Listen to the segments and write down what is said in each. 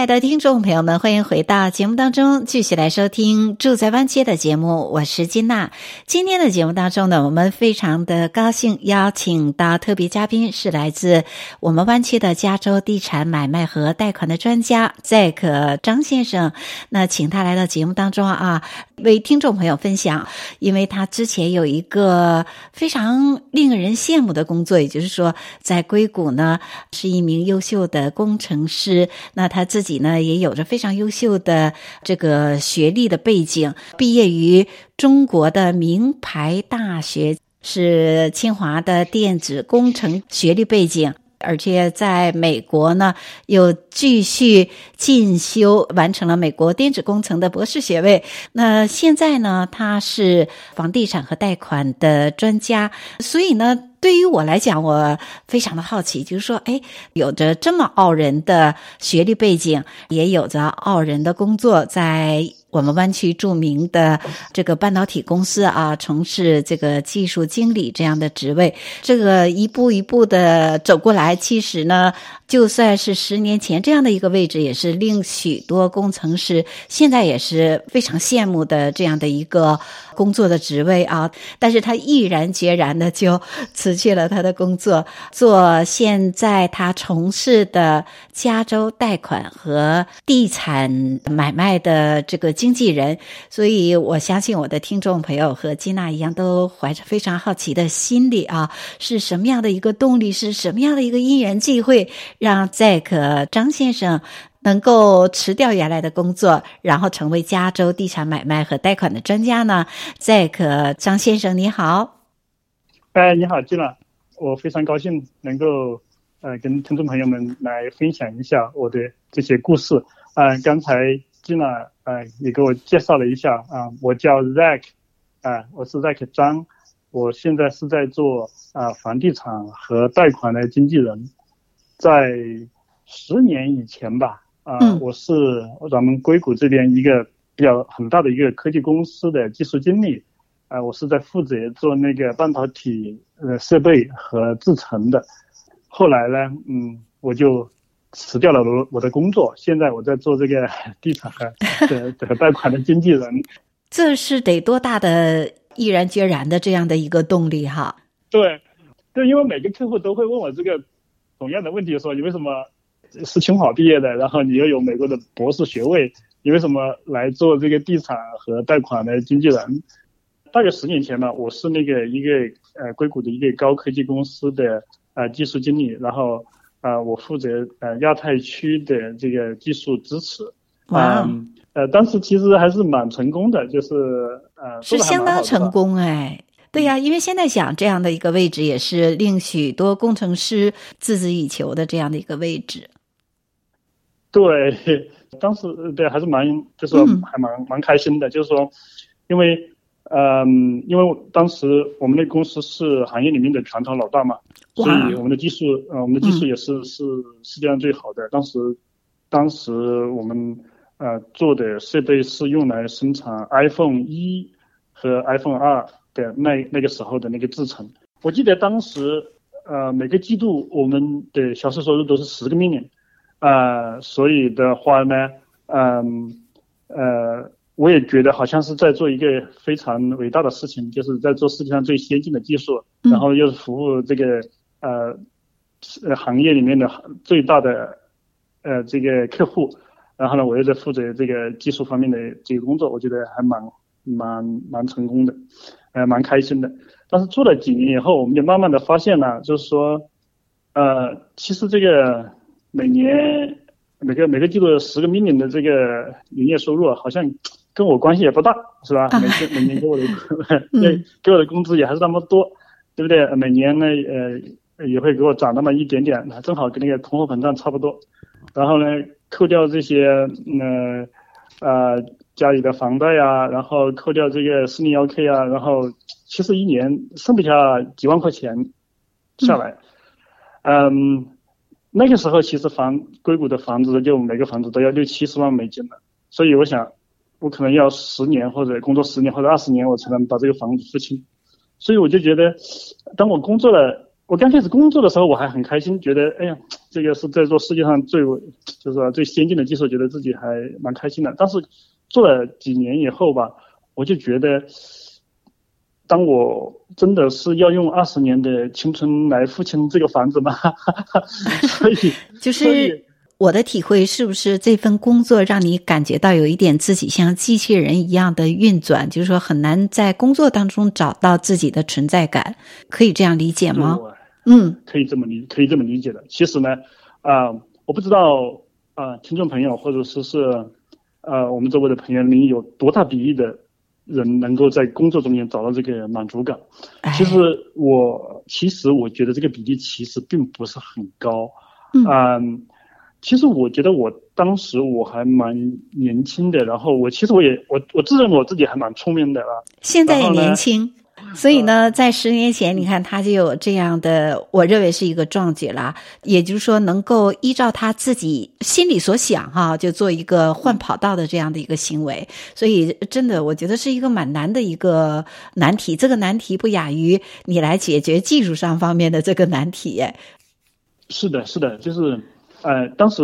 亲爱的听众朋友们，欢迎回到节目当中，继续来收听《住在湾区》的节目。我是金娜。今天的节目当中呢，我们非常的高兴邀请到特别嘉宾，是来自我们湾区的加州地产买卖和贷款的专家 Zack 张先生。那请他来到节目当中啊，为听众朋友分享，因为他之前有一个非常令人羡慕的工作，也就是说，在硅谷呢是一名优秀的工程师。那他自己己呢也有着非常优秀的这个学历的背景，毕业于中国的名牌大学，是清华的电子工程学历背景。而且在美国呢，又继续进修，完成了美国电子工程的博士学位。那现在呢，他是房地产和贷款的专家。所以呢，对于我来讲，我非常的好奇，就是说，哎，有着这么傲人的学历背景，也有着傲人的工作，在。我们湾区著名的这个半导体公司啊，从事这个技术经理这样的职位，这个一步一步的走过来，其实呢，就算是十年前这样的一个位置，也是令许多工程师现在也是非常羡慕的这样的一个工作的职位啊。但是他毅然决然的就辞去了他的工作，做现在他从事的加州贷款和地产买卖的这个。经纪人，所以我相信我的听众朋友和吉娜一样，都怀着非常好奇的心理啊，是什么样的一个动力，是什么样的一个因缘际会，让 Zack 张先生能够辞掉原来的工作，然后成为加州地产买卖和贷款的专家呢？Zack 张先生，你好。哎，你好，金娜，我非常高兴能够呃跟听众朋友们来分享一下我的这些故事。啊、呃，刚才。金娜，呃，也给我介绍了一下啊、我叫 Zack，啊、我是 Zack 张，我现在是在做啊、房地产和贷款的经纪人，在十年以前吧，啊、呃，我是咱们硅谷这边一个比较很大的一个科技公司的技术经理，啊、呃，我是在负责做那个半导体呃设备和制程的，后来呢，嗯，我就。辞掉了我我的工作，现在我在做这个地产的 的贷款的经纪人。这是得多大的毅然决然的这样的一个动力哈？对，对，因为每个客户都会问我这个同样的问题，说你为什么是清华毕业的，然后你又有美国的博士学位，你为什么来做这个地产和贷款的经纪人？大概十年前吧，我是那个一个呃硅谷的一个高科技公司的呃技术经理，然后。啊、呃，我负责呃亚太区的这个技术支持，哇、嗯，呃，当时其实还是蛮成功的，就是呃是相当成功哎，对呀、啊，因为现在想这样的一个位置，也是令许多工程师孜孜以求的这样的一个位置。对，当时对还是蛮就是说还蛮、嗯、蛮开心的，就是说，因为。嗯，因为当时我们那公司是行业里面的传统老大嘛，所以我们的技术，呃，我们的技术也是、嗯、是世界上最好的。当时，当时我们呃做的设备是用来生产 iPhone 一和 iPhone 二的那那个时候的那个制程。我记得当时呃每个季度我们的销售收入都是十个 million，呃，所以的话呢，嗯呃。呃我也觉得好像是在做一个非常伟大的事情，就是在做世界上最先进的技术，然后又是服务这个呃呃行业里面的最大的呃这个客户，然后呢，我又在负责这个技术方面的这个工作，我觉得还蛮蛮蛮成功的，呃蛮开心的。但是做了几年以后，我们就慢慢的发现呢，就是说，呃，其实这个每年每个每个季度十个 million 的这个营业收入，好像。跟我关系也不大，是吧？每天 每年给我的，对，给我的工资也还是那么多，对不对？每年呢，呃，也会给我涨那么一点点，正好跟那个通货膨胀差不多。然后呢，扣掉这些，呃，呃，家里的房贷啊，然后扣掉这个四零幺 K 啊，然后其实一年剩不下几万块钱下来。嗯，嗯，那个时候其实房硅谷的房子就每个房子都要六七十万美金了，所以我想我可能要十年或者工作十年或者二十年，我才能把这个房子付清。所以我就觉得，当我工作了。我刚开始工作的时候，我还很开心，觉得哎呀，这个是在做世界上最就是最先进的技术，觉得自己还蛮开心的。但是做了几年以后吧，我就觉得，当我真的是要用二十年的青春来付清这个房子吗？所以就是我的体会，是不是这份工作让你感觉到有一点自己像机器人一样的运转？就是说很难在工作当中找到自己的存在感，可以这样理解吗？嗯，可以这么理，可以这么理解的。其实呢，啊、呃，我不知道啊、呃，听众朋友或者说是呃，我们周围的朋友，你有多大比例的人能够在工作中间找到这个满足感？哎、其实我，其实我觉得这个比例其实并不是很高。嗯、呃，其实我觉得我当时我还蛮年轻的，然后我其实我也我我自认为我自己还蛮聪明的啊。现在也年轻。所以呢，在十年前，你看他就有这样的，我认为是一个壮举啦。也就是说，能够依照他自己心里所想，哈，就做一个换跑道的这样的一个行为。所以，真的，我觉得是一个蛮难的一个难题。这个难题不亚于你来解决技术上方面的这个难题。是的，是的，就是，呃，当时，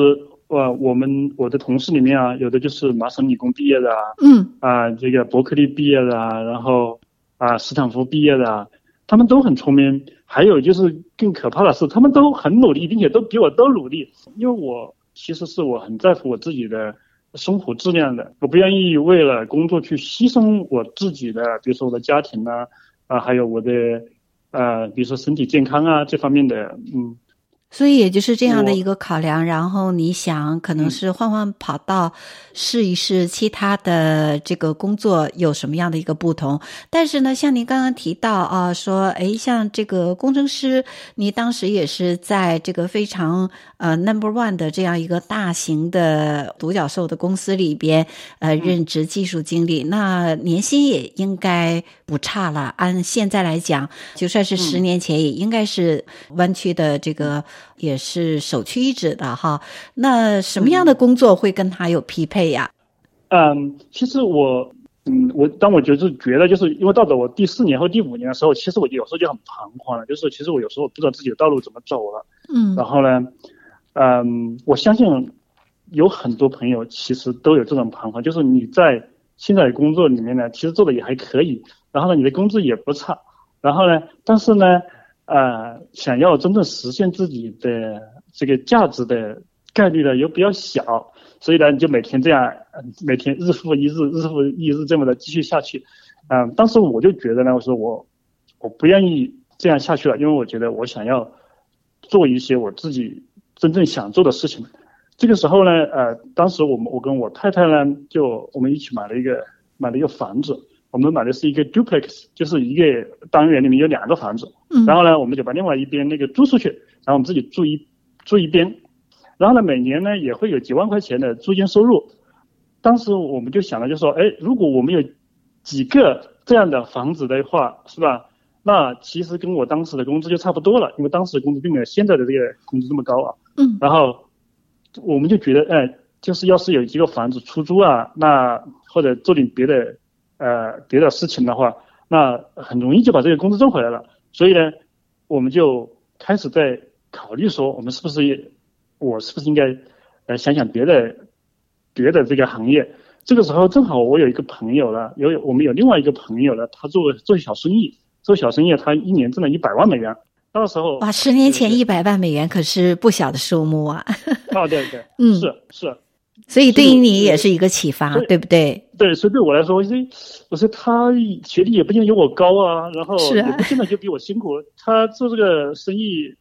我，我们我的同事里面啊，有的就是麻省理工毕业的啊，嗯，啊，这个伯克利毕业的啊，然后。啊，斯坦福毕业的，他们都很聪明。还有就是更可怕的是，他们都很努力，并且都比我都努力。因为我其实是我很在乎我自己的生活质量的，我不愿意为了工作去牺牲我自己的，比如说我的家庭啊，啊，还有我的呃，比如说身体健康啊这方面的，嗯。所以也就是这样的一个考量，然后你想可能是换换跑道，试一试其他的这个工作有什么样的一个不同。但是呢，像您刚刚提到啊，说诶，像这个工程师，你当时也是在这个非常呃 number one 的这样一个大型的独角兽的公司里边呃任职技术经理，那年薪也应该不差了。按现在来讲，就算是十年前，也应该是湾区的这个。也是首屈一指的哈，那什么样的工作会跟他有匹配呀？嗯，其实我，嗯，我当我就是觉得，就是因为到了我第四年或第五年的时候，其实我有时候就很彷徨了，就是其实我有时候不知道自己的道路怎么走了。嗯，然后呢，嗯，我相信有很多朋友其实都有这种彷徨，就是你在现在的工作里面呢，其实做的也还可以，然后呢，你的工资也不差，然后呢，但是呢。呃，想要真正实现自己的这个价值的概率呢，又比较小，所以呢，你就每天这样，每天日复一日，日复一日这么的继续下去。嗯、当时我就觉得呢，我说我我不愿意这样下去了，因为我觉得我想要做一些我自己真正想做的事情。这个时候呢，呃，当时我们我跟我太太呢，就我们一起买了一个买了一个房子。我们买的是一个 duplex，就是一个单元里面有两个房子，然后呢，我们就把另外一边那个租出去，然后我们自己住一住一边，然后呢，每年呢也会有几万块钱的租金收入。当时我们就想了，就说，哎，如果我们有几个这样的房子的话，是吧？那其实跟我当时的工资就差不多了，因为当时的工资并没有现在的这个工资这么高啊。嗯，然后我们就觉得，哎，就是要是有一个房子出租啊，那或者做点别的。呃，别的事情的话，那很容易就把这个工资挣回来了。所以呢，我们就开始在考虑说，我们是不是也，我是不是应该来想想别的别的这个行业？这个时候正好我有一个朋友呢，有我们有另外一个朋友呢，他做做小生意，做小生意他一年挣了一百万美元。到时候哇，十年前一百万美元可是不小的数目啊！哦，对对，嗯，是是。所以对于你也是一个启发，对不对？对，所以对我来说，我说，我说他学历也不见得有我高啊，然后也不见得就比我辛苦。他做这个生意，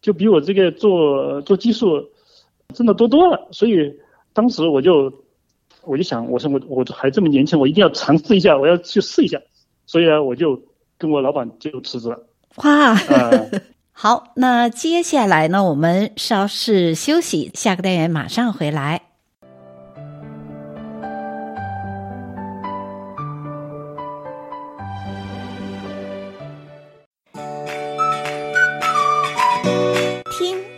就比我这个做做技术挣的多多了。所以当时我就我就想，我说我我还这么年轻，我一定要尝试一下，我要去试一下。所以呢，我就跟我老板就辞职了。哇，好，那接下来呢，我们稍事休息，下个单元马上回来。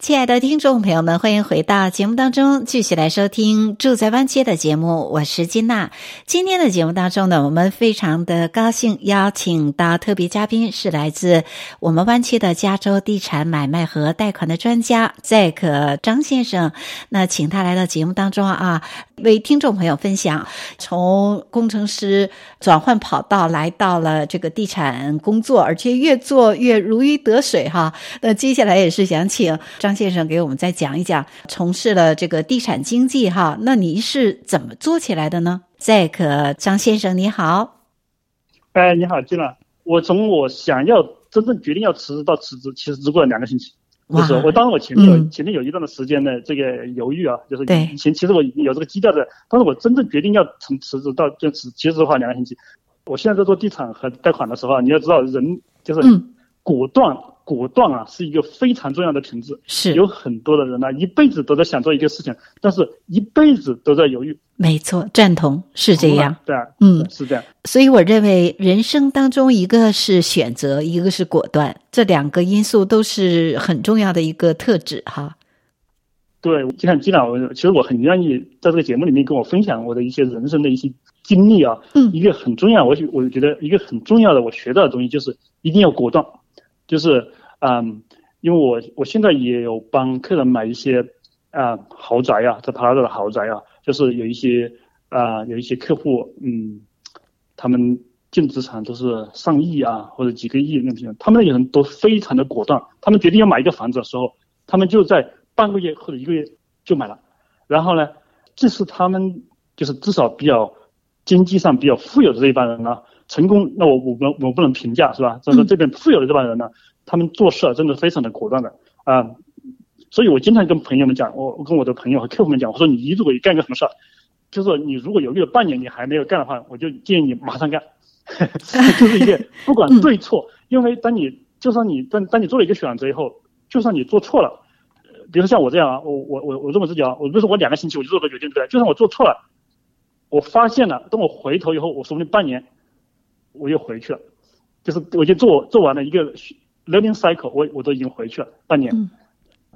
亲爱的听众朋友们，欢迎回到节目当中，继续来收听《住在湾区》的节目。我是金娜。今天的节目当中呢，我们非常的高兴邀请到特别嘉宾，是来自我们湾区的加州地产买卖和贷款的专家 Zack 张先生。那请他来到节目当中啊，为听众朋友分享从工程师转换跑道来到了这个地产工作，而且越做越如鱼得水哈。那接下来也是想请张。先生给我们再讲一讲，从事了这个地产经济哈，那你是怎么做起来的呢？Zack 张先生你好，哎你好，金娜，我从我想要真正决定要辞职到辞职，其实只过了两个星期。就是我当然我前面有、嗯、前面有一段的时间的这个犹豫啊，就是以前其实我已经有这个基调的，但是我真正决定要从辞职到就辞，其实的话两个星期。我现在在做地产和贷款的时候啊，你要知道人就是果断。嗯果断啊，是一个非常重要的品质。是有很多的人呢、啊，一辈子都在想做一个事情，但是一辈子都在犹豫。没错，赞同是这样。对啊，嗯，是这样。所以我认为人生当中，一个是选择，一个是果断，这两个因素都是很重要的一个特质哈。对，就像金娜，我其实我很愿意在这个节目里面跟我分享我的一些人生的一些经历啊。嗯，一个很重要，我我觉得一个很重要的我学到的东西就是一定要果断，就是。嗯，因为我我现在也有帮客人买一些啊豪宅啊，在帕拉多的豪宅啊，就是有一些啊有一些客户，嗯，他们净资产都是上亿啊或者几个亿那种，他们的人都非常的果断，他们决定要买一个房子的时候，他们就在半个月或者一个月就买了，然后呢，这是他们就是至少比较经济上比较富有的这一帮人呢，成功，那我我们我不能评价是吧？就是这边富有的这帮人呢。他们做事啊真的非常的果断的。啊，所以我经常跟朋友们讲，我我跟我的朋友和客户们讲，我说你如果干个什么事儿，就是你如果犹豫了半年你还没有干的话，我就建议你马上干，就是一个不管对错，因为当你就算你当当你做了一个选择以后，就算你做错了，比如说像我这样啊，我我我我这么自己啊，我比如说我两个星期我就做个决定对，就算我做错了，我发现了，等我回头以后，我说不定半年我又回去了，就是我就做做完了一个。Learning cycle，我我都已经回去了半年。嗯，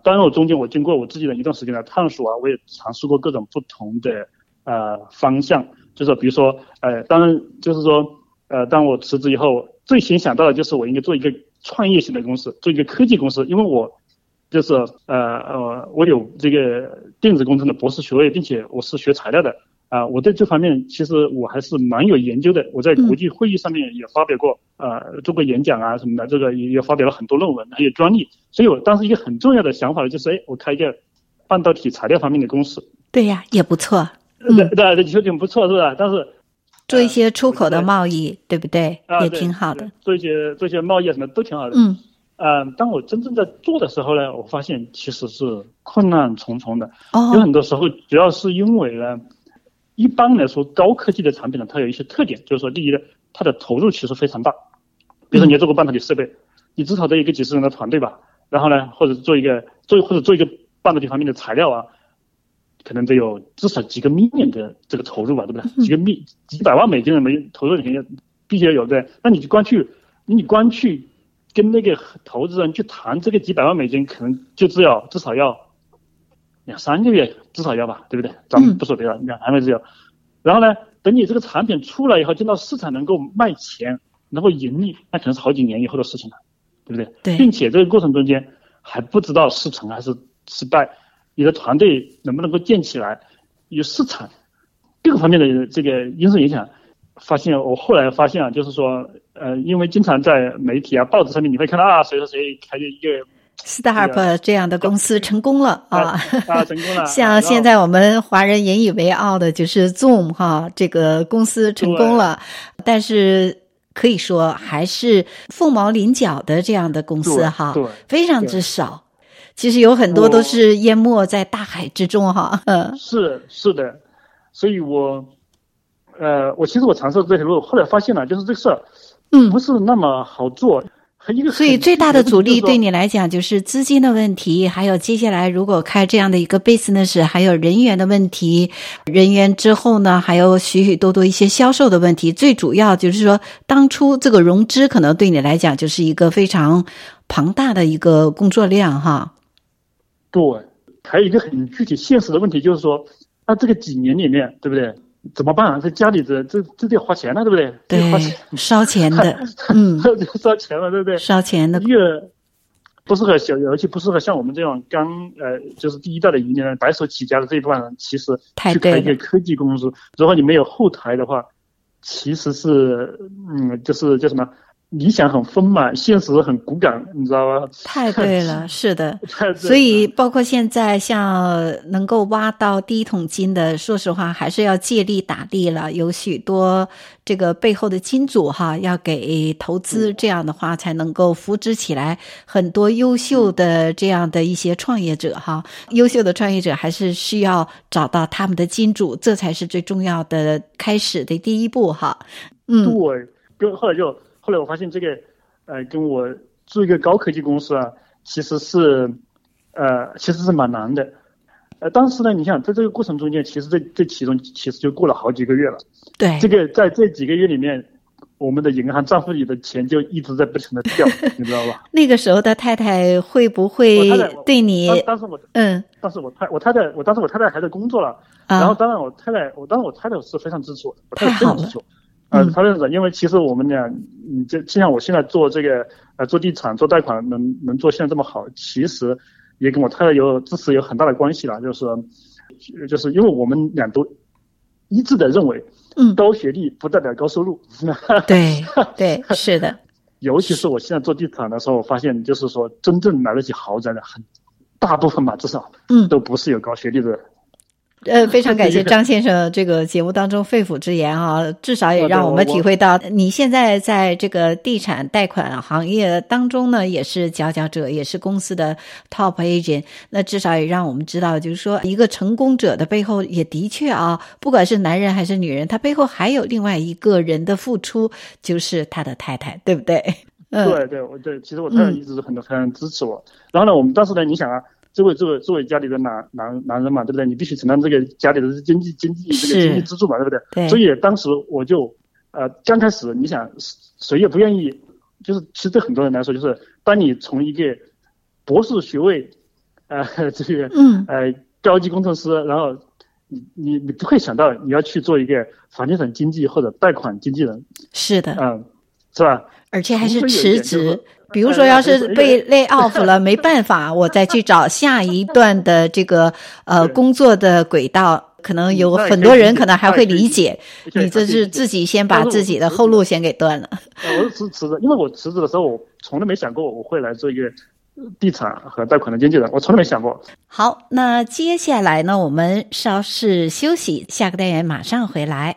当然我中间我经过我自己的一段时间的探索啊，我也尝试过各种不同的呃方向，就是比如说呃，当然就是说呃，当我辞职以后，最先想到的就是我应该做一个创业型的公司，做一个科技公司，因为我就是呃呃，我有这个电子工程的博士学位，并且我是学材料的。啊，我对这方面其实我还是蛮有研究的。我在国际会议上面也发表过，呃，做过演讲啊什么的，这个也也发表了很多论文，还有专利。所以我当时一个很重要的想法就是，哎，我开一个半导体材料方面的公司。对呀，也不错。嗯、对对对，有点不错，是吧？但是做一些出口的贸易，呃、对不对？啊，也挺好的。做一些做一些贸易什么都挺好的。嗯。呃，当我真正在做的时候呢，我发现其实是困难重重的。哦。有很多时候，主要是因为呢。一般来说，高科技的产品呢，它有一些特点，就是说，第一呢，它的投入其实非常大。比如说，你要做个半导体设备，你至少得一个几十人的团队吧。然后呢，或者做一个做或者做一个半导体方面的材料啊，可能得有至少几个 million 的这个投入吧，对不对？几个 million 几百万美金的没投入，肯定必须要有的。那你就光去，你光去跟那个投资人去谈这个几百万美金，可能就只要至少要。两三个月至少要吧，对不对？咱们不说别的，两三个月要。然后呢，等你这个产品出来以后，进到市场能够卖钱，能够盈利，那可能是好几年以后的事情了，对不对？对。并且这个过程中间还不知道是成还是失败，你的团队能不能够建起来，有市场各个方面的这个因素影响。发现我后来发现啊，就是说，呃，因为经常在媒体啊、报纸上面你会看到啊，谁谁谁开了一个。Startup 这样的公司成功了啊！啊，成功了。像现在我们华人引以为傲的就是 Zoom 哈，这个公司成功了，但是可以说还是凤毛麟角的这样的公司哈，非常之少。其实有很多都是淹没在大海之中哈。嗯，是是的，所以我，呃，我其实我尝试这条路，后来发现了，就是这个事儿，嗯，不是那么好做。所以最大的阻力对你来讲就是资金的问题，还有接下来如果开这样的一个 business，还有人员的问题，人员之后呢，还有许许多多一些销售的问题。最主要就是说，当初这个融资可能对你来讲就是一个非常庞大的一个工作量，哈。对，还有一个很具体现实的问题就是说，那这个几年里面，对不对？怎么办啊？这家里这这这得花钱了，对不对？对，花钱烧钱的，嗯，烧钱了，对不对？烧钱的，越不适合小，尤其不适合像我们这种刚呃，就是第一代的移民人，白手起家的这一部分人，其实去开一个科技公司，如果你没有后台的话，其实是嗯，就是叫什么？理想很丰满，现实很骨感，你知道吧？太对了，是的。所以包括现在像能够挖到第一桶金的，说实话还是要借力打力了。有许多这个背后的金主哈，要给投资，这样的话才能够扶植起来很多优秀的这样的一些创业者哈。优秀的创业者还是需要找到他们的金主，这才是最重要的开始的第一步哈。嗯，对，跟后来就。后来我发现这个，呃，跟我做一个高科技公司啊，其实是，呃，其实是蛮难的。呃，当时呢，你想在这个过程中间，其实这这其中其实就过了好几个月了。对。这个在这几个月里面，我们的银行账户里的钱就一直在不停的掉，你知道吧？那个时候的太太会不会对你？当时我嗯，当时我太我太太，我当时我太太还在工作了，啊、然后当然我太太，我当时我太太是非常支持我的，我太太非常支持我。呃，他认识，因为其实我们俩，嗯，就就像我现在做这个，呃，做地产、做贷款，能能做现在这么好，其实也跟我太太有支持有很大的关系了。就是，就是因为我们俩都一致的认为，嗯，高学历不代表高收入。嗯、对对，是的。尤其是我现在做地产的时候，我发现就是说，真正买得起豪宅的，很大部分吧，至少，嗯，都不是有高学历的。呃，非常感谢 张先生这个节目当中肺腑之言啊，至少也让我们体会到你现在在这个地产贷款行业当中呢，也是佼佼者，也是公司的 top agent。那至少也让我们知道，就是说一个成功者的背后，也的确啊，不管是男人还是女人，他背后还有另外一个人的付出，就是他的太太，对不对？嗯，对对，我对，其实我太太一直很多很支持我。然后呢，我们当时呢，你想啊。这位这位作为家里的男男男人嘛，对不对？你必须承担这个家里的经济经济这个经济支柱嘛，对不对？对。所以当时我就，呃，刚开始你想，谁也不愿意，就是其实对很多人来说，就是当你从一个博士学位，呃，这个嗯呃高级工程师，然后你你你不会想到你要去做一个房地产经纪或者贷款经纪人。是的。嗯，是吧？而且还是辞职。比如说，要是被 lay off 了，没办法，我再去找下一段的这个呃工作的轨道，可能有很多人可能还会理解。你这是自己先把自己的后路先给断了。我是辞辞职，因为我辞职的时候，我从来没想过我会来做一个地产和贷款的经纪人，我从来没想过。好，那接下来呢，我们稍事休息，下个单元马上回来。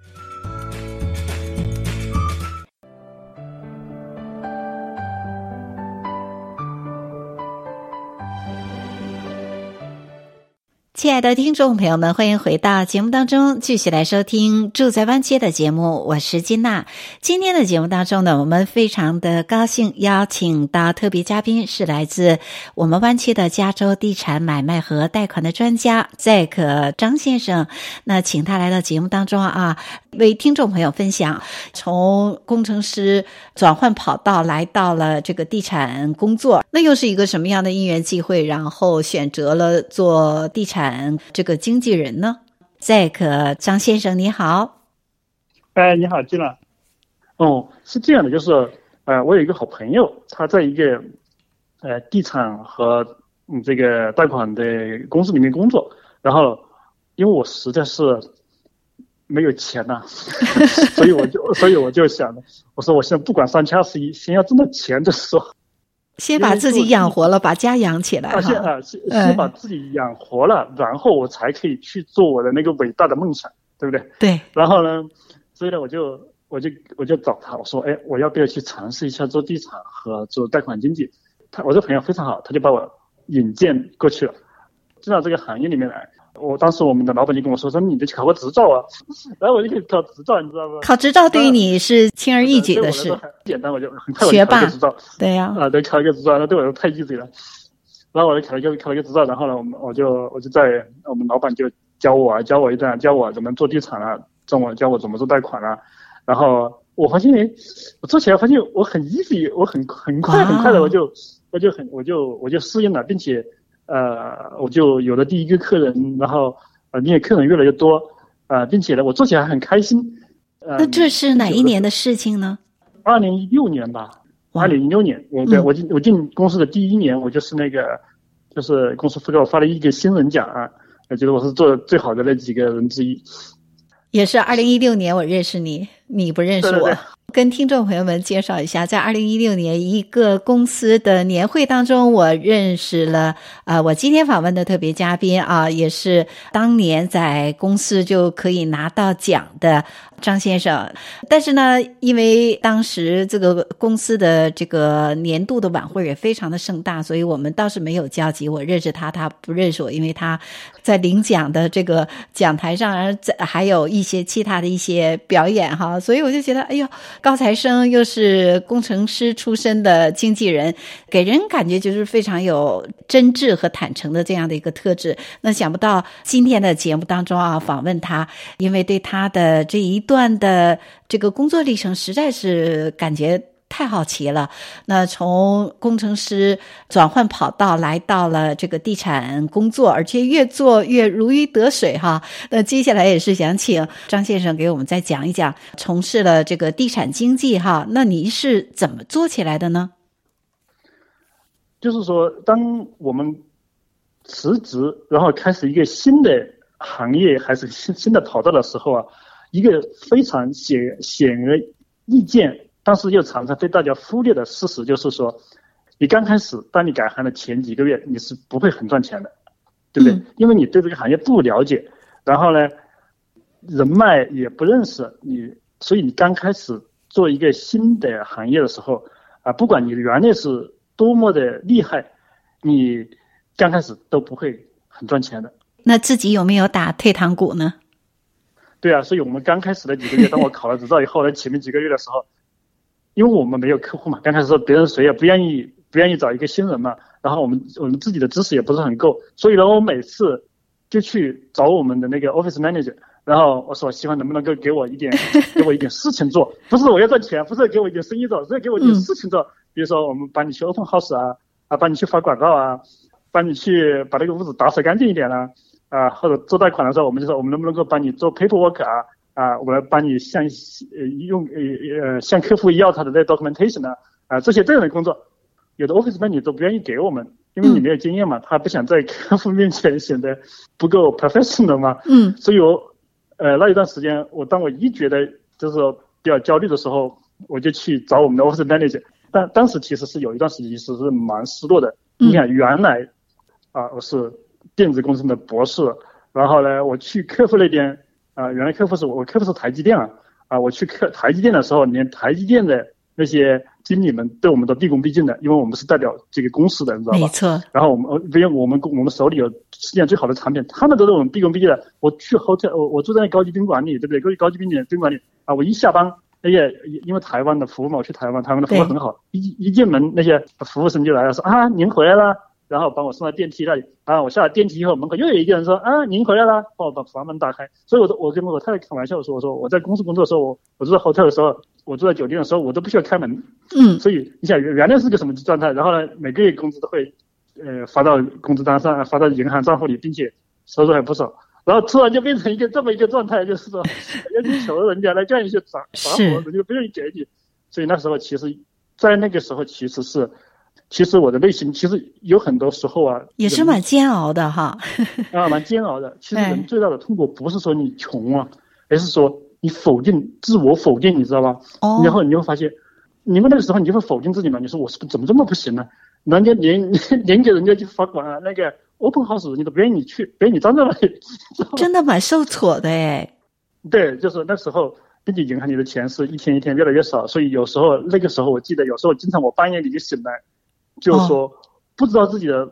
亲爱的听众朋友们，欢迎回到节目当中，继续来收听《住在湾区》的节目。我是金娜。今天的节目当中呢，我们非常的高兴邀请到特别嘉宾，是来自我们湾区的加州地产买卖和贷款的专家 Zack 张先生。那请他来到节目当中啊，为听众朋友分享从工程师转换跑道来到了这个地产工作，那又是一个什么样的因缘际会，然后选择了做地产。这个经纪人呢，Zack 张先生你好，哎你好，金娜，哦是这样的，就是呃我有一个好朋友，他在一个呃地产和嗯这个贷款的公司里面工作，然后因为我实在是没有钱呐、啊，所以我就 所以我就想，我说我现在不管三七二十一，先要挣到钱再说。先把自己养活了，把家养起来哈。先啊，先先把自己养活了，嗯，然后我才可以去做我的那个伟大的梦想，对不对？对。然后呢，所以呢，我就我就我就找他，我说，哎，我要不要去尝试一下做地产和做贷款经济？他我这朋友非常好，他就把我引荐过去了，进到这个行业里面来。我当时我们的老板就跟我说：“说你得去考个执照啊。”然后我就去考执照，你知道吗？考执照对于你是轻而易举的事。很简单，我就很快我就考个执照。对呀。啊，对，考一个执照，那对我来说太 easy 了。然后我就考了一个考了一个执照，然后呢，我们我就我就在我们老板就教我啊，教我一段，教我怎么做地产啊，教我教我怎么做贷款啊。然后我发现，我做起来发现我很 easy，我很很快很快的我就我就很我就我就适应了，并且。呃，我就有了第一个客人，然后呃，因为客人越来越多，呃，并且呢，我做起来很开心。呃，那这是哪一年的事情呢？二零一六年吧。二零一六年，我对、嗯、我进我进公司的第一年，我就是那个，就是公司给我发了一个新人奖啊，我觉得我是做的最好的那几个人之一。也是二零一六年，我认识你，你不认识我。对对对跟听众朋友们介绍一下，在二零一六年一个公司的年会当中，我认识了啊、我今天访问的特别嘉宾啊，也是当年在公司就可以拿到奖的。张先生，但是呢，因为当时这个公司的这个年度的晚会也非常的盛大，所以我们倒是没有交集。我认识他，他不认识我，因为他在领奖的这个讲台上，而在还有一些其他的一些表演哈，所以我就觉得，哎呦，高材生又是工程师出身的经纪人，给人感觉就是非常有真挚和坦诚的这样的一个特质。那想不到今天的节目当中啊，访问他，因为对他的这一。段的这个工作历程实在是感觉太好奇了。那从工程师转换跑道来到了这个地产工作，而且越做越如鱼得水哈。那接下来也是想请张先生给我们再讲一讲，从事了这个地产经济哈。那你是怎么做起来的呢？就是说，当我们辞职，然后开始一个新的行业还是新新的跑道的时候啊。一个非常显显而易见，但是又常常被大家忽略的事实，就是说，你刚开始当你改行的前几个月，你是不会很赚钱的，对不对？因为你对这个行业不了解，然后呢，人脉也不认识你，所以你刚开始做一个新的行业的时候，啊，不管你原来是多么的厉害，你刚开始都不会很赚钱的。那自己有没有打退堂鼓呢？对啊，所以我们刚开始的几个月，当我考了执照以后，呢前面几个月的时候，因为我们没有客户嘛，刚开始说别人谁也不愿意不愿意找一个新人嘛，然后我们我们自己的知识也不是很够，所以呢，我每次就去找我们的那个 office manager，然后我说希望能不能够给我一点 给我一点事情做，不是我要赚钱，不是给我一点生意做，是给我一点事情做，比如说我们帮你去 open house 啊，啊帮你去发广告啊，帮你去把那个屋子打扫干净一点啊。啊，或者做贷款的时候，我们就说我们能不能够帮你做 paperwork 啊？啊，我们来帮你向呃用呃呃向客户要他的那 documentation 啊，啊这些这样的工作，有的 office manager 都不愿意给我们，因为你没有经验嘛，他不想在客户面前显得不够 professional 嘛。嗯。所以我呃那一段时间，我当我一觉得就是说比较焦虑的时候，我就去找我们的 office manager。但当时其实是有一段时间其实是蛮失落的。你看原来啊我是。电子工程的博士，然后呢，我去客户那边啊、呃，原来客户是我，我客户是台积电啊，啊，我去客台积电的时候，连台积电的那些经理们对我们都毕恭毕敬的，因为我们是代表这个公司的，你知道吧？没错。然后我们，因为我们我们手里有世界上最好的产品，他们都对我们毕恭毕敬的。我去 hotel，我我住在那高级宾馆里，对不对？高级高级宾馆宾馆里啊，我一下班，那些因为台湾的服务嘛，我去台湾，台湾的服务很好，一一进门那些服务生就来了，说啊，您回来了。然后把我送到电梯那里啊，我下了电梯以后，门口又有一个人说啊，您回来了，帮我把房门打开。所以我说，我跟我太太开玩笑说，我说我在公司工作的时候，我我住在 hotel 的时候，我住在酒店的时候，我都不需要开门。嗯。所以你想原原来是个什么状态？然后呢，每个月工资都会呃发到工资单上，发到银行账户里，并且收入还不少。然后突然就变成一个这么一个状态，就是说 要去求人家来干一些杂杂活，人家不愿意给你。所以那时候其实，在那个时候其实是。其实我的内心其实有很多时候啊，也是蛮煎熬的哈。啊，蛮煎熬的。其实人最大的痛苦不是说你穷啊，而是说你否定自我否定，你知道吧？哦。然后你会发现，你们那个时候你就会否定自己嘛。你说我是不是怎么这么不行呢？人家连连给人家去发广告那个 open house 你都不愿意你去，不愿意你站在那里，真的蛮受挫的哎。对，就是那时候，并且银行里的钱是一天一天越来越少，所以有时候那个时候我记得，有时候经常我半夜里就醒来，就是说不知道自己的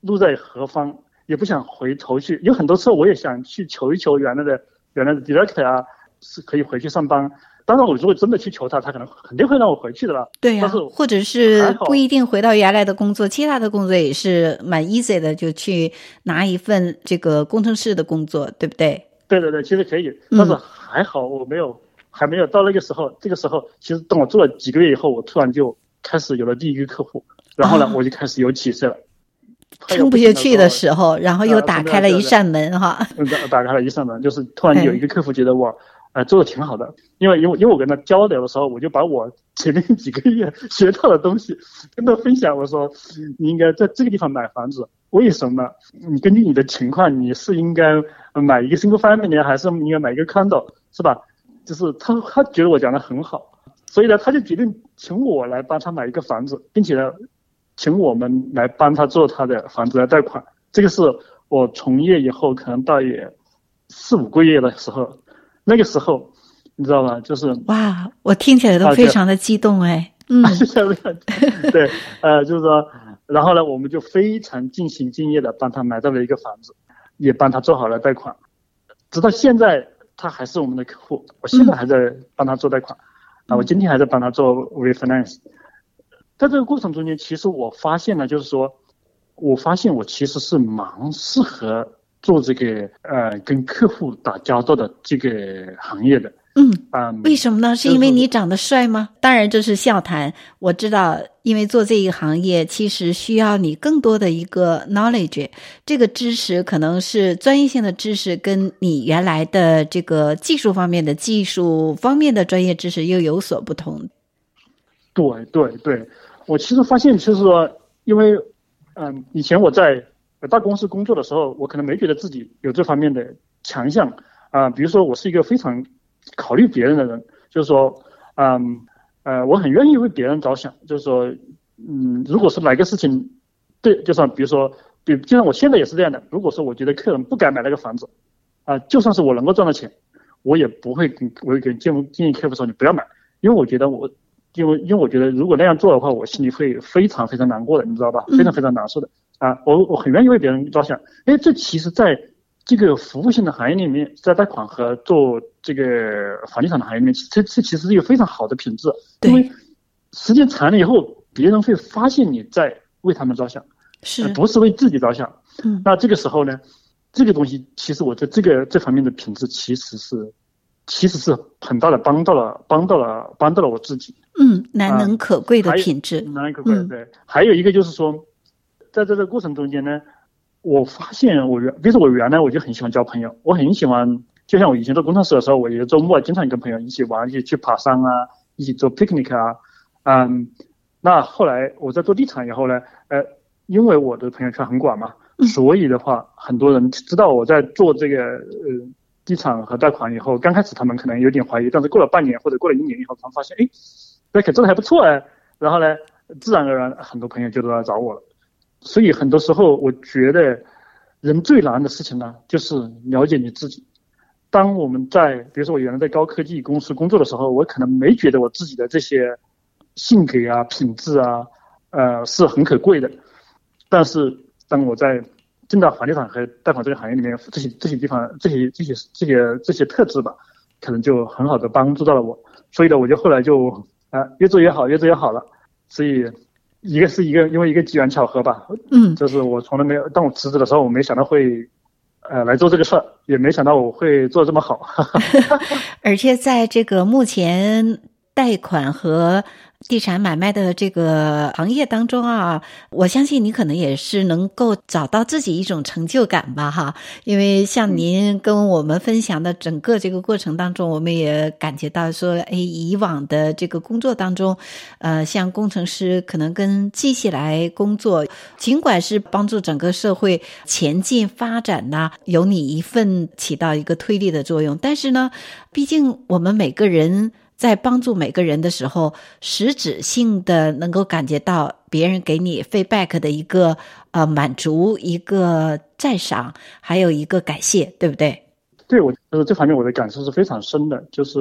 路在何方，哦、也不想回头去。有很多次我也想去求一求原来的原来的 director 啊，是可以回去上班。当然，我如果真的去求他，他可能肯定会让我回去的了。对呀、啊，但是或者是不一定回到原来的工作，其他的工作也是蛮 easy 的，就去拿一份这个工程师的工作，对不对？对对对，其实可以，但是还好我没有，嗯、还没有到那个时候。这个时候，其实等我做了几个月以后，我突然就开始有了第一个客户，然后呢，啊、我就开始有起色了。撑不下去的时候，然后又打开了一扇门哈。嗯，打开了一扇门，就是突然有一个客户觉得我，呃，做的挺好的。因为因为因为我跟他交流的时候，我就把我前面几个月学到的东西跟他分享。我说，你应该在这个地方买房子，为什么？你根据你的情况，你是应该买一个 single family 呢，还是应该买一个 condo，是吧？就是他他觉得我讲的很好，所以呢，他就决定请我来帮他买一个房子，并且呢。请我们来帮他做他的房子的贷款，这个是我从业以后可能大约四五个月的时候，那个时候你知道吗？就是哇，我听起来都非常的激动哎，嗯，对，呃，就是说，然后呢，我们就非常尽心尽力的帮他买到了一个房子，也帮他做好了贷款，直到现在他还是我们的客户，我现在还在帮他做贷款，啊，我今天还在帮他做 refinance。在这个过程中间，其实我发现了，就是说，我发现我其实是蛮适合做这个呃跟客户打交道的这个行业的。嗯嗯，为什么呢？是因为你长得帅吗？当然这是笑谈。我知道，因为做这一行业，其实需要你更多的一个 knowledge，这个知识可能是专业性的知识，跟你原来的这个技术方面的技术方面的专业知识又有所不同。对对对，我其实发现，其实说，因为，嗯，以前我在大公司工作的时候，我可能没觉得自己有这方面的强项啊。比如说，我是一个非常考虑别人的人，就是说，嗯，呃，我很愿意为别人着想。就是说，嗯，如果是哪个事情，对，就算比如说，比就像我现在也是这样的。如果说我觉得客人不该买那个房子，啊，就算是我能够赚到钱，我也不会跟我也给建建议客户说你不要买，因为我觉得我。因为因为我觉得如果那样做的话，我心里会非常非常难过的，你知道吧？非常非常难受的啊！我我很愿意为别人着想。哎，这其实在这个服务性的行业里面，在贷款和做这个房地产的行业里面，这这其实是一个非常好的品质。因为时间长了以后，别人会发现你在为他们着想，是不是为自己着想？嗯。那这个时候呢，这个东西其实我在这个这方面的品质其实是。其实是很大的帮到了，帮到了，帮到了我自己。嗯，难能可贵的品质。难能可贵，对。还有一个就是说，在这个过程中间呢，我发现我原，比如说我原来我就很喜欢交朋友，我很喜欢，就像我以前做工程师的时候，我也周末经常跟朋友一起玩，一起去爬山啊，一起做 picnic 啊，嗯。那后来我在做地产以后呢，呃，因为我的朋友圈很广嘛，所以的话，很多人知道我在做这个，呃。地产和贷款以后，刚开始他们可能有点怀疑，但是过了半年或者过了一年以后，他们发现，哎，那可做的还不错哎。然后呢，自然而然很多朋友就都来找我了。所以很多时候，我觉得人最难的事情呢，就是了解你自己。当我们在，比如说我原来在高科技公司工作的时候，我可能没觉得我自己的这些性格啊、品质啊，呃，是很可贵的。但是当我在进到房地产和贷款这个行业里面，这些这些地方，这些这些这些这些特质吧，可能就很好的帮助到了我。所以呢，我就后来就啊、呃，越做越好，越做越好了。所以一个是一个因为一个机缘巧合吧，嗯，就是我从来没有，当我辞职的时候，我没想到会呃来做这个事儿，也没想到我会做得这么好。而且在这个目前贷款和地产买卖的这个行业当中啊，我相信你可能也是能够找到自己一种成就感吧，哈。因为像您跟我们分享的整个这个过程当中，我们也感觉到说，哎，以往的这个工作当中，呃，像工程师可能跟机器来工作，尽管是帮助整个社会前进发展呐，有你一份起到一个推力的作用，但是呢，毕竟我们每个人。在帮助每个人的时候，实质性的能够感觉到别人给你 feedback 的一个呃满足，一个赞赏，还有一个感谢，对不对？对，我就是这方面我的感受是非常深的。就是，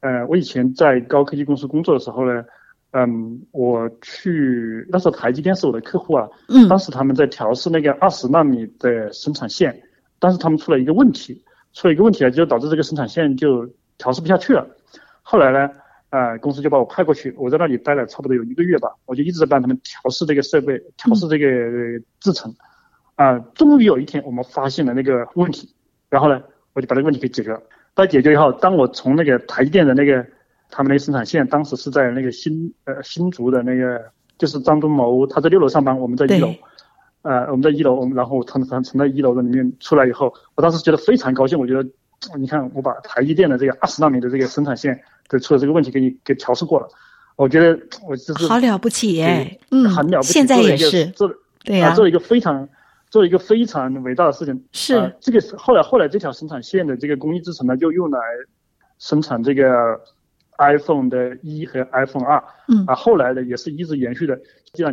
呃，我以前在高科技公司工作的时候呢，嗯，我去那时候台积电是我的客户啊，嗯，当时他们在调试那个二十纳米的生产线，但是他们出了一个问题，出了一个问题啊，就导致这个生产线就调试不下去了。后来呢，呃，公司就把我派过去，我在那里待了差不多有一个月吧，我就一直在帮他们调试这个设备，调试这个制程，啊、呃，终于有一天我们发现了那个问题，然后呢，我就把这个问题给解决了。把解决以后，当我从那个台积电的那个他们那个生产线，当时是在那个新呃新竹的那个，就是张忠谋他在六楼上班，我们在一楼，呃，我们在一楼，我们然后他他从那一楼的里面出来以后，我当时觉得非常高兴，我觉得，你看我把台积电的这个二十纳米的这个生产线。给出了这个问题，给你给调试过了，我觉得我就是好了不起耶，嗯，很了不起，现在也是做了对呀、啊，做了一个非常做了一个非常伟大的事情。是、呃、这个后来后来这条生产线的这个工艺制成呢，就用来生产这个 iPhone 的一和 iPhone 二，嗯啊，后来的也是一直延续的。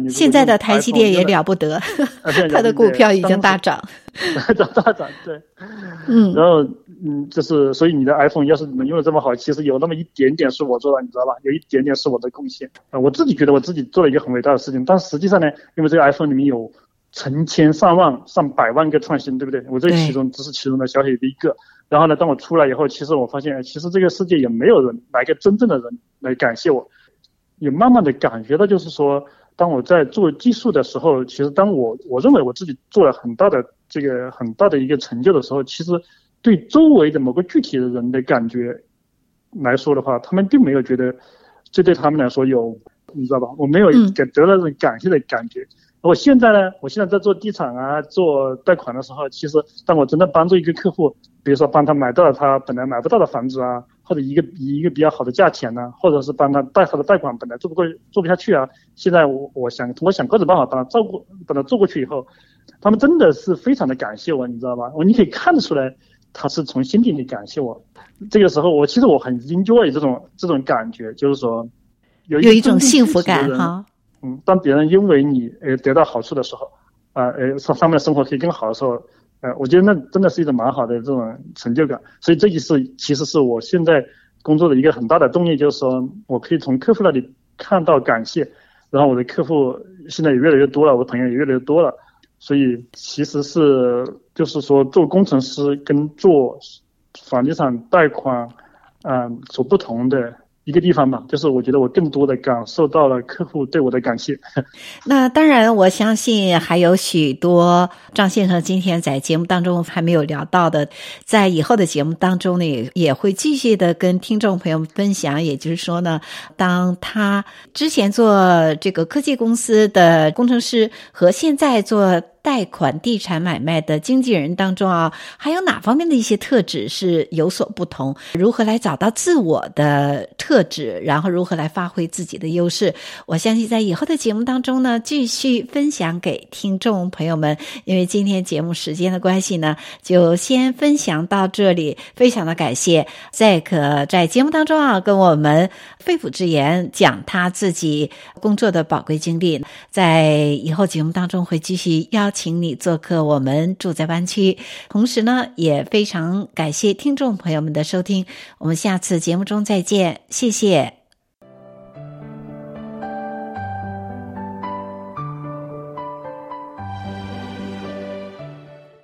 现在的台积电也了不得，它的股票已经大涨，大涨大涨，对，嗯，然后嗯，就是所以你的 iPhone 要是能用的这么好，其实有那么一点点是我做的，你知道吧？有一点点是我的贡献啊，我自己觉得我自己做了一个很伟大的事情，但实际上呢，因为这个 iPhone 里面有成千上万、上百万个创新，对不对？我这其中只是其中的小小的一个。然后呢，当我出来以后，其实我发现，其实这个世界也没有人来个真正的人来感谢我，也慢慢的感觉到就是说。当我在做技术的时候，其实当我我认为我自己做了很大的这个很大的一个成就的时候，其实对周围的某个具体的人的感觉来说的话，他们并没有觉得这对他们来说有，你知道吧？我没有给得到这种感谢的感觉。我现在呢，我现在在做地产啊，做贷款的时候，其实当我真的帮助一个客户，比如说帮他买到了他本来买不到的房子啊。或者一个以一个比较好的价钱呢，或者是帮他贷他的贷款本来做不过做不下去啊，现在我我想通过想各种办法帮他照顾，把他做过去以后，他们真的是非常的感谢我，你知道吧？我你可以看得出来，他是从心底里感谢我。这个时候我其实我很 enjoy 这种这种感觉，就是说有一，有一种幸福感哈。嗯，当别人因为你呃得到好处的时候，啊呃上上面的生活可以更好的时候。呃，我觉得那真的是一种蛮好的这种成就感，所以这就是其实是我现在工作的一个很大的动力，就是说我可以从客户那里看到感谢，然后我的客户现在也越来越多了，我的朋友也越来越多了，所以其实是就是说做工程师跟做房地产贷款，嗯，所不同的。一个地方嘛，就是我觉得我更多的感受到了客户对我的感谢。那当然，我相信还有许多张先生今天在节目当中还没有聊到的，在以后的节目当中呢，也也会继续的跟听众朋友们分享。也就是说呢，当他之前做这个科技公司的工程师和现在做。贷款地产买卖的经纪人当中啊，还有哪方面的一些特质是有所不同？如何来找到自我的特质，然后如何来发挥自己的优势？我相信在以后的节目当中呢，继续分享给听众朋友们。因为今天节目时间的关系呢，就先分享到这里。非常的感谢 Zack 在节目当中啊，跟我们肺腑之言讲他自己工作的宝贵经历。在以后节目当中会继续邀请你做客我们住在湾区，同时呢，也非常感谢听众朋友们的收听，我们下次节目中再见，谢谢。